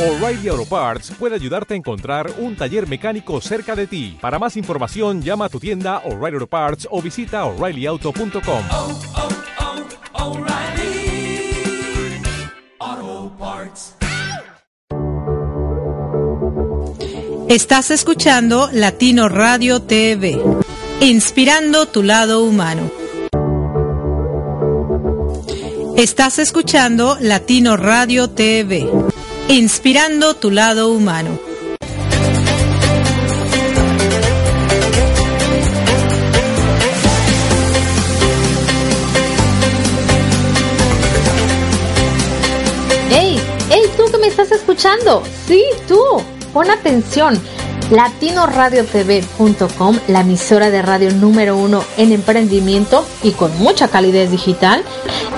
O'Reilly Auto Parts puede ayudarte a encontrar un taller mecánico cerca de ti. Para más información, llama a tu tienda O'Reilly Auto Parts o visita oreillyauto.com. oh, oh, Parts. Estás escuchando Latino Radio TV, inspirando tu lado humano. Estás escuchando Latino Radio TV, inspirando tu lado humano. ¡Ey! ¡Ey, tú que me estás escuchando! Sí, tú. Pon atención. LatinoRadioTV.com, la emisora de radio número uno en emprendimiento y con mucha calidez digital,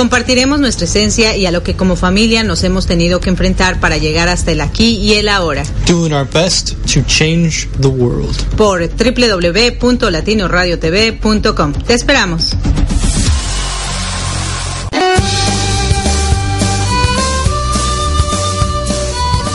Compartiremos nuestra esencia y a lo que como familia nos hemos tenido que enfrentar para llegar hasta el aquí y el ahora. doing our best to change the world. Por www.latinoradiotv.com. Te esperamos.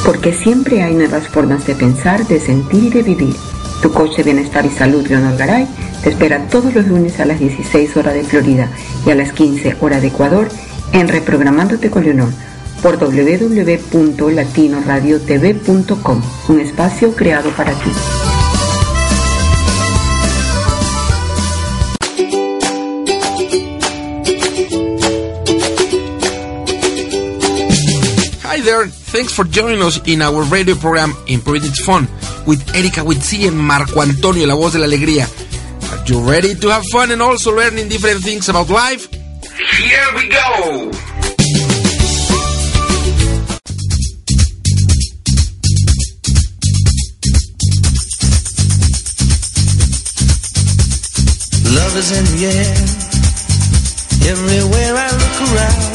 Porque siempre hay nuevas formas de pensar, de sentir y de vivir. Tu coche de bienestar y salud Leonor Garay te espera todos los lunes a las 16 horas de Florida y a las 15 horas de Ecuador en Reprogramándote con Leonor por www.latinoradiotv.com, un espacio creado para ti. There, thanks for joining us in our radio program Improving It's Fun with Erika Witsi and Marco Antonio, la voz de la alegría. Are you ready to have fun and also learning different things about life? Here we go! Love is in the air. Everywhere I look around.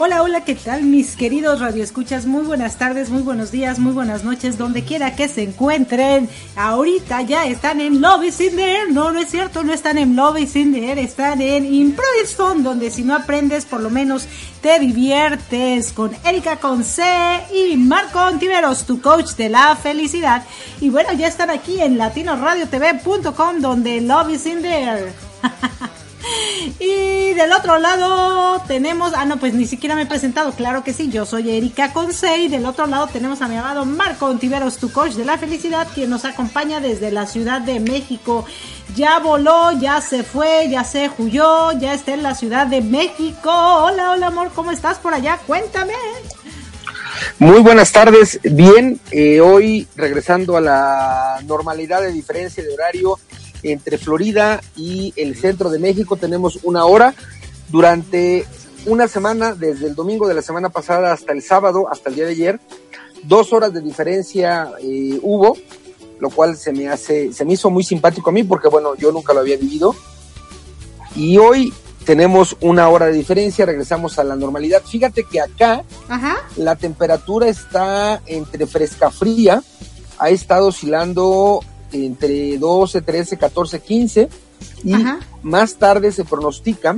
Hola, hola, ¿qué tal mis queridos radioescuchas? Muy buenas tardes, muy buenos días, muy buenas noches, donde quiera que se encuentren. Ahorita ya están en Love is in Air. No, no es cierto, no están en Love is in the Air, están en Improvise Fun, donde si no aprendes, por lo menos te diviertes con Erika Conce y Marco Ontiveros, tu coach de la felicidad. Y bueno, ya están aquí en latinoradiotv.com, donde Love is in the Air. Y del otro lado tenemos, ah no, pues ni siquiera me he presentado, claro que sí, yo soy Erika Conce y del otro lado tenemos a mi amado Marco Ontiveros, tu coach de la felicidad, quien nos acompaña desde la Ciudad de México. Ya voló, ya se fue, ya se huyó, ya está en la Ciudad de México. Hola, hola amor, ¿cómo estás por allá? Cuéntame. Muy buenas tardes. Bien, eh, hoy regresando a la normalidad de diferencia de horario entre Florida y el centro de México, tenemos una hora durante una semana, desde el domingo de la semana pasada hasta el sábado, hasta el día de ayer, dos horas de diferencia eh, hubo, lo cual se me hace, se me hizo muy simpático a mí porque bueno, yo nunca lo había vivido. Y hoy tenemos una hora de diferencia, regresamos a la normalidad. Fíjate que acá Ajá. la temperatura está entre fresca fría, ha estado oscilando entre 12, 13, 14, 15 y Ajá. más tarde se pronostica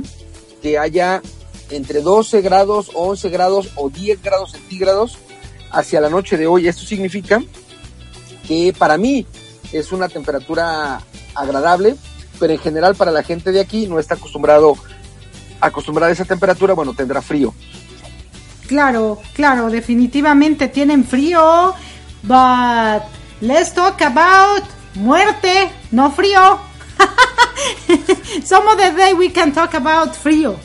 que haya entre 12 grados, 11 grados o 10 grados centígrados hacia la noche de hoy. Esto significa que para mí es una temperatura agradable, pero en general para la gente de aquí no está acostumbrado acostumbrada a esa temperatura, bueno, tendrá frío. Claro, claro, definitivamente tienen frío, but let's talk about muerte, no frío. Some of the day we can talk about frío,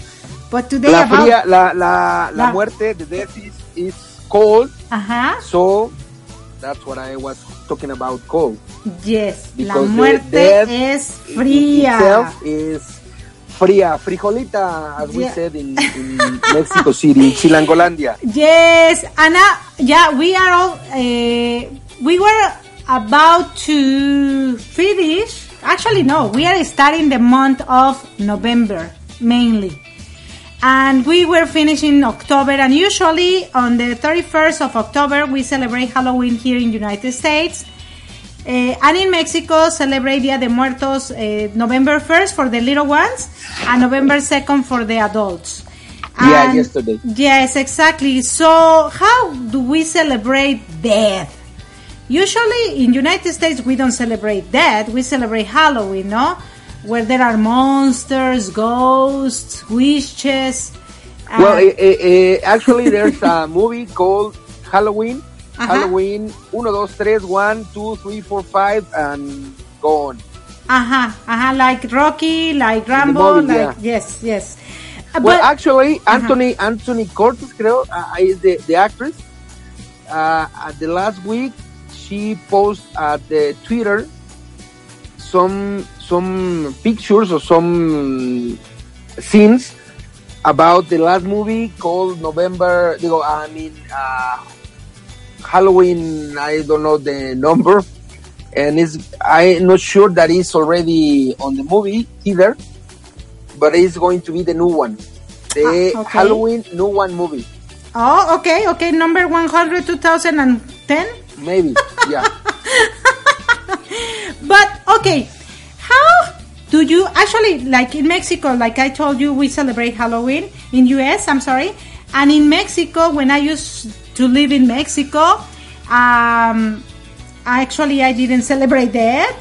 but today La, about fría, la, la, la La- muerte de death is, is cold, Ajá, so that's what I was talking about cold. yes, la Because the muerte es fría. itself is fría, frijolita, as we said in, in Mexico City, Chilangolandia. Yes, Anna, yeah, we are all, uh, we were about to finish. Actually, no, we are starting the month of November mainly. And we were finishing October, and usually on the 31st of October, we celebrate Halloween here in the United States. Uh, and in Mexico, celebrate Dia de Muertos uh, November 1st for the little ones and November 2nd for the adults. Yeah, yesterday. Yes, exactly. So, how do we celebrate death? Usually, in United States, we don't celebrate that. We celebrate Halloween, no? Where there are monsters, ghosts, witches. uh, Well, eh, eh, eh, actually, there's a movie called Halloween. Ajá. Halloween 1, 2, 3, 1, 2, 3, 4, 5, and go on. Ajá, ajá, like Rocky, like Rambo, movie, like yeah. yes, yes. Uh, Well, actually, Anthony Anthony Cortez, creo, uh, is the, the actress. Uh, at the last week, she posted at the Twitter some some pictures or some scenes about the last movie called November. I mean, uh, Halloween. I don't know the number, and it's I'm not sure that it's already on the movie either but it's going to be the new one. The Ah, okay. Halloween new one movie. oh, okay, okay, number 100, 2010. Maybe. yeah. But okay, how do you actually like in Mexico? Like I told you, we celebrate Halloween in US. I'm sorry, and in Mexico, when I used to live in Mexico, um, actually I didn't celebrate that.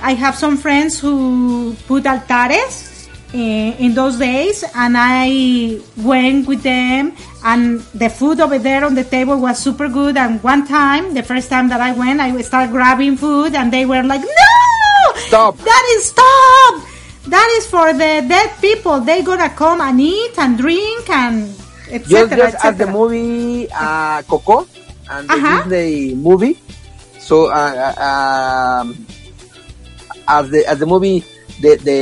I have some friends who put altares in, in those days, and I went with them. And the food over there on the table was super good. And one time, the first time that I went, I started grabbing food, and they were like, "No, Stop. That is stop! That is for the dead people. They gonna come and eat and drink and etc. just as the movie uh, Coco and the Uh-huh. Disney movie. So, uh, uh, um, as the as the movie, the the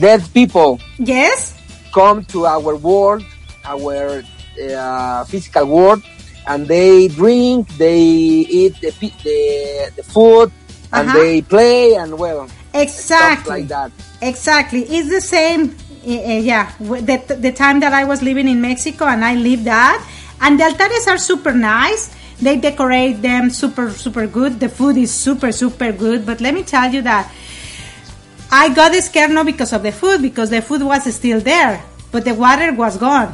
dead people Yes. come to our world, our uh, physical world, and they drink, they eat the the, the food, and Uh-huh. they play, and well, Exactly. like that. Exactly. It's the same. uh, uh, yeah, the, the time that I was living in Mexico and I lived that. And the altares are super nice. They decorate them super, super good. The food is super, super good. But let me tell you that I got scared not because of the food, because the food was still there, but the water was gone.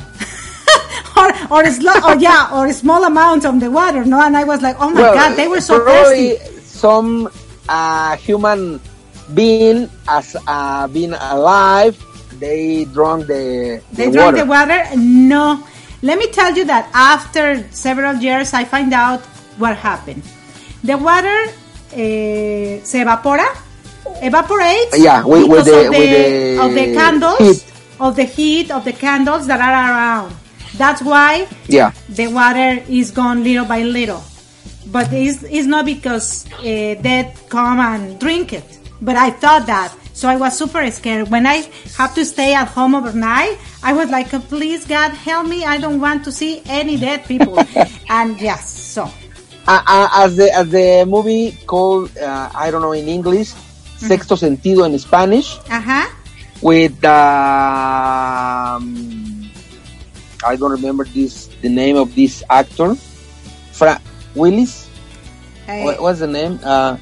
or, or, slo- or yeah, or a small amount of the water, no? And I was like, oh my Well, god, they were so probably thirsty. some uh, human being as uh, being alive, they drank the, They drank water. the water? No. Let me tell you that after several years, I find out what happened. The water eh, se evapora, evaporates Yeah, with- with because the- of, the, with the of the candles, heat. of the heat of the candles that are around. That's why Yeah. the water is gone little by little. But it's, it's not because uh, they come and drink it. But I thought that. So I was super scared. When I have to stay at home overnight, I was like, please God, help me. I don't want to see any dead people. and yes, so. Uh, uh, as the as the movie called uh, I don't know in English, Sexto Sentido in Spanish, Uh-huh. with um, I don't remember this the name of this actor, Fra Willis. Eh, What, what's the name? Uh,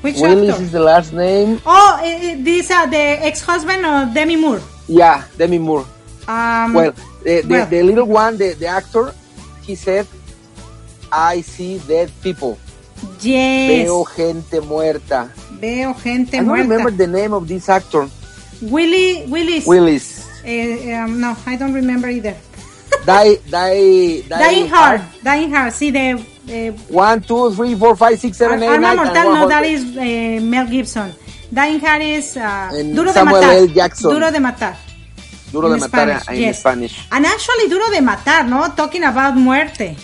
which Willis actor? is the last name. Oh, eh, eh, this uh, the ex-husband of Demi Moore. Yeah, Demi Moore. Um, well, the, the, well. the little one, the, the actor, he said, I see dead people. Yes. Veo gente muerta. Veo gente I don't muerta. remember the name of this actor. Willy, Willis. Willis. Eh, um, no, I don't remember either. Die, die, die. Dying Hard. Dying Hard. See the uh, One, two, three, four, five, six, seven, eight, Arma nine, Mortal. No, 100. that is uh, Mel Gibson. Dying Hard is uh, Duro Samuel de Matar. L. Jackson. Duro de Matar. Duro de in matar Spanish, in yes. Spanish. And actually, Duro de Matar, no? Talking about muerte.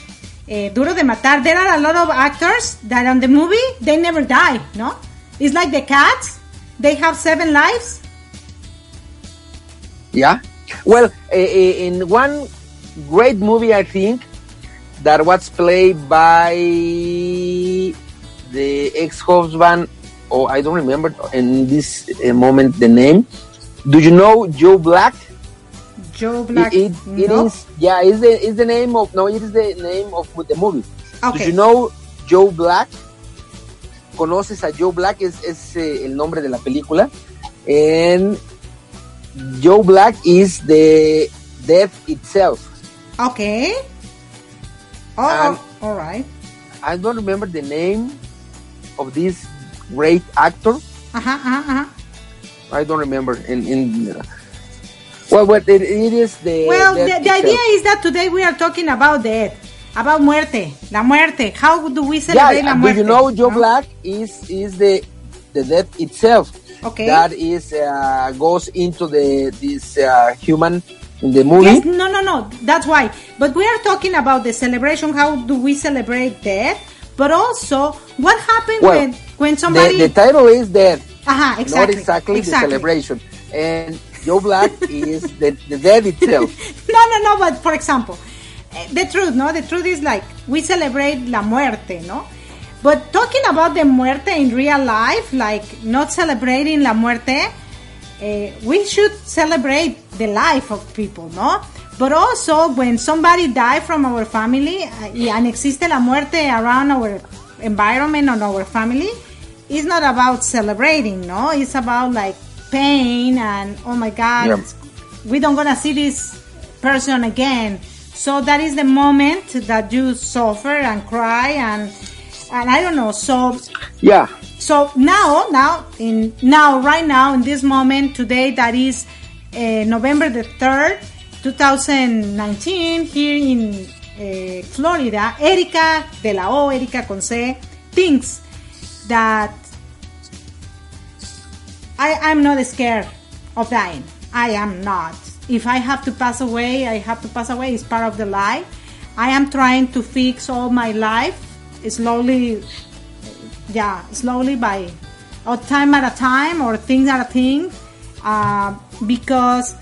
Eh, Duro de Matar. There are a lot of actors that on the movie, they never die, no? It's like the cats. They have seven lives. Yeah. Well, uh, in one great movie, I think that was played by the ex-husband, or I don't remember in this uh, moment the name. Do you know Joe Black? Joe Black. It, it, is, yeah, it's the, it's the name of, no, it is the name of the movie. Do Okay. you know Joe Black? ¿Conoces a Joe Black? Es, es eh, el nombre de la película. And Joe Black is the death itself. Okay. Oh, And- oh, all right. I don't remember the name of this great actor. Ajá, ajá, ajá. I don't remember. In, in well, but it, it is the Well, the, the idea is that today we are talking about death, about muerte, la muerte. How do we Yeah, celebrate la do muerte? you know Joe no? Black is is the the death itself. Okay. That is uh, goes into the this uh, human in the movie. Yes, no, no, no. That's why. But we are talking about the celebration. How do we celebrate death? But also, what happened Well, when when somebody? the, the title is death, Ajá, exactly. not exactly, exactly. the celebration. And Joe Black is the, the death itself. no, no, no. But for example, eh, the truth, no. The truth is like we celebrate la muerte, no. But talking about the muerte in real life, like not celebrating la muerte, eh, we should celebrate the life of people, no? But also when somebody die from our family uh, and existe la muerte around our environment or our family, it's not about celebrating, no? It's about like pain and oh my God, Yeah. we don't gonna see this person again. So that is the moment that you suffer and cry and and I don't know. So Yeah. so now now in now right now in this moment today that is uh, November the third, 2019 here in uh, Florida. Erika de la O, Erika con C, thinks that I, I'm not scared of dying. I am not. If I have to pass away, I have to pass away. It's part of the life. I am trying to fix all my life slowly, yeah, slowly by or time at a time or things at a thing. Uh, because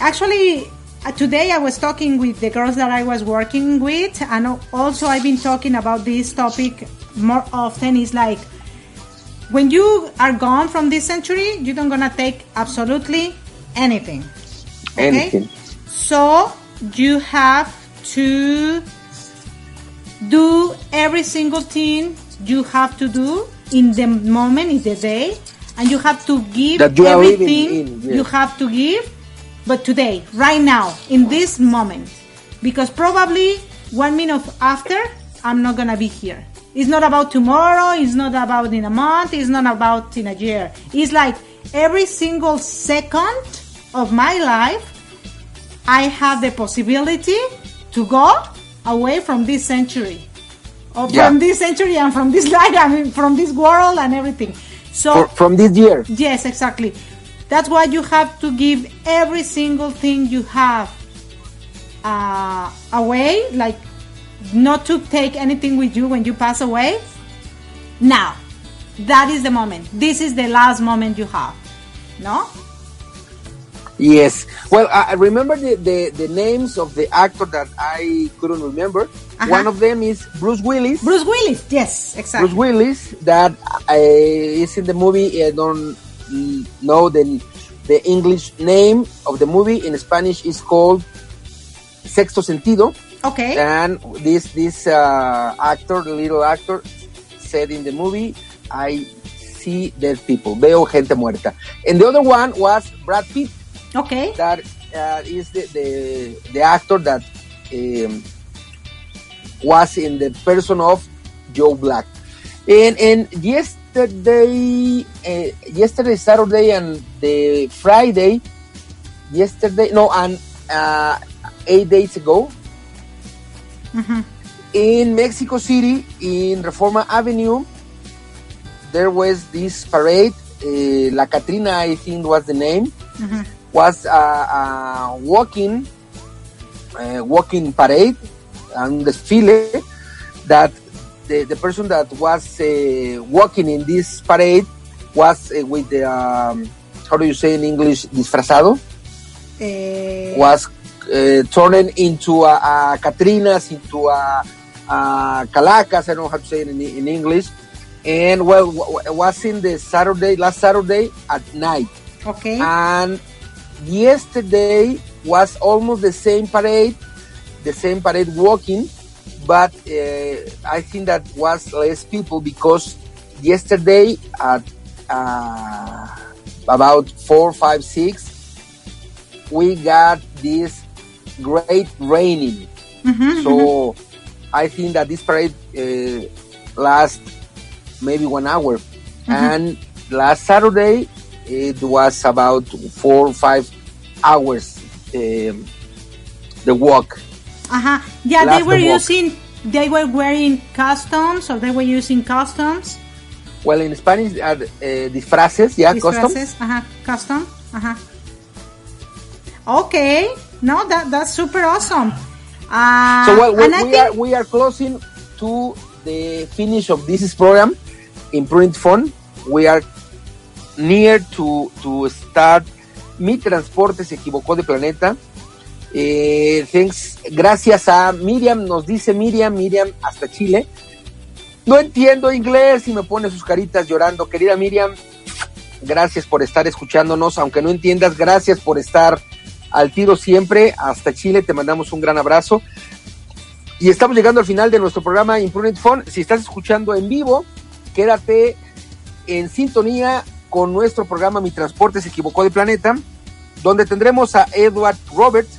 actually uh, today I was talking with the girls that I was working with, and also I've been talking about this topic more often. Is like when you are gone from this century, you don't gonna take absolutely anything. Okay? Anything. So you have to do every single thing you have to do in the moment, in the day, and you have to give everything in, yes. you have to give, but today, right now, in this moment, because probably one minute after, I'm not gonna be here. It's not about tomorrow. It's not about in a month. It's not about in a year. It's like every single second of my life, I have the possibility to go away from this century, or Yeah. from this century and from this life, I mean, from this world and everything. So For, from this year. Yes, exactly. That's why you have to give every single thing you have uh, away, like not to take anything with you when you pass away. Now, that is the moment. This is the last moment you have. No? Yes. Well, I remember the, the, the names of the actor that I couldn't remember. Uh-huh. One of them is Bruce Willis. Bruce Willis. Yes, exactly. Bruce Willis that uh, is in the movie. I don't know the the English name of the movie. In Spanish, is called Sexto Sentido. Okay. And this this uh, actor, little actor, said in the movie, "I see dead people. Veo gente muerta." And the other one was Brad Pitt. Okay. That uh, is the, the the actor that um, was in the person of Joe Black. And and yesterday, uh, yesterday Saturday and the Friday, yesterday no, and uh, eight days ago Mhm. in Mexico City in Reforma Avenue, there was this parade. Uh, La Catrina, I think, was the name Mhm. was a, walking uh, walking parade and desfile that the, the person that was uh, walking in this parade was uh, with the um, how do you say in English disfrazado Eh, was uh, turning into a, a Catrinas into a, a Calacas I don't know how to say it in, in English and well w- was in the Saturday last Saturday at night okay. and yesterday was almost the same parade, the same parade walking, but uh, I think that was less people because yesterday at uh, about four, five, six, we got this great raining. Mhm, So I think that this parade uh, last maybe one hour, and last Saturday it was about four or five hours um, the walk. Uh-huh. Yeah, they were the using, they were wearing customs or they were using customs. Well, in Spanish are uh, disfraces, yeah, custom. disfraces. Uh-huh. Custom. Uh-huh. Okay. No, that that's super awesome. Uh, So well, we, think, are we are closing to the finish of this program in print fun. We are near to to start. Mi transporte se equivocó de planeta. Eh, thanks, gracias a Miriam, nos dice Miriam, Miriam hasta Chile. No entiendo inglés y me pone sus caritas llorando. Querida Miriam, gracias por estar escuchándonos, aunque no entiendas, gracias por estar al tiro siempre. Hasta Chile, te mandamos un gran abrazo. Y estamos llegando al final de nuestro programa Imprudent Phone. Si estás escuchando en vivo, quédate en sintonía con nuestro programa Mi Transporte se equivocó de planeta, donde tendremos a Edward Roberts,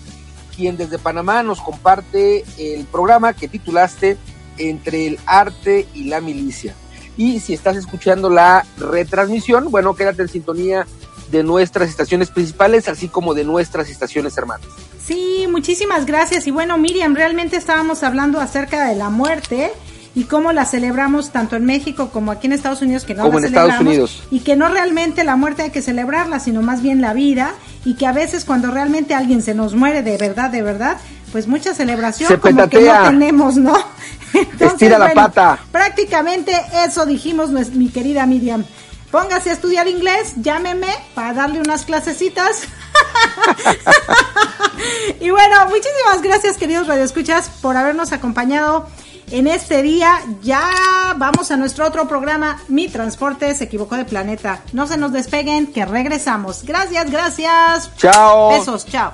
quien desde Panamá nos comparte el programa que titulaste Entre el arte y la milicia. Y si estás escuchando la retransmisión, bueno, quédate en sintonía de nuestras estaciones principales, así como de nuestras estaciones hermanas. sí, muchísimas gracias. Y bueno, Miriam, realmente estábamos hablando acerca de la muerte y cómo la celebramos tanto en México como aquí en Estados Unidos, que no Como la en Estados celebramos, Unidos. Y que no realmente la muerte hay que celebrarla, sino más bien la vida. Y que a veces cuando realmente alguien se nos muere de verdad, de verdad, pues mucha celebración Se como que no tenemos, ¿no? Entonces, Estira la bueno, pata. Prácticamente eso dijimos mi querida Miriam. Póngase a estudiar inglés, llámeme para darle unas clasecitas. y bueno, muchísimas gracias queridos radioescuchas por habernos acompañado en este día. Ya vamos a nuestro otro programa, Mi Transporte se equivocó de planeta. No se nos despeguen, que regresamos. Gracias, gracias. Chao. Besos, chao.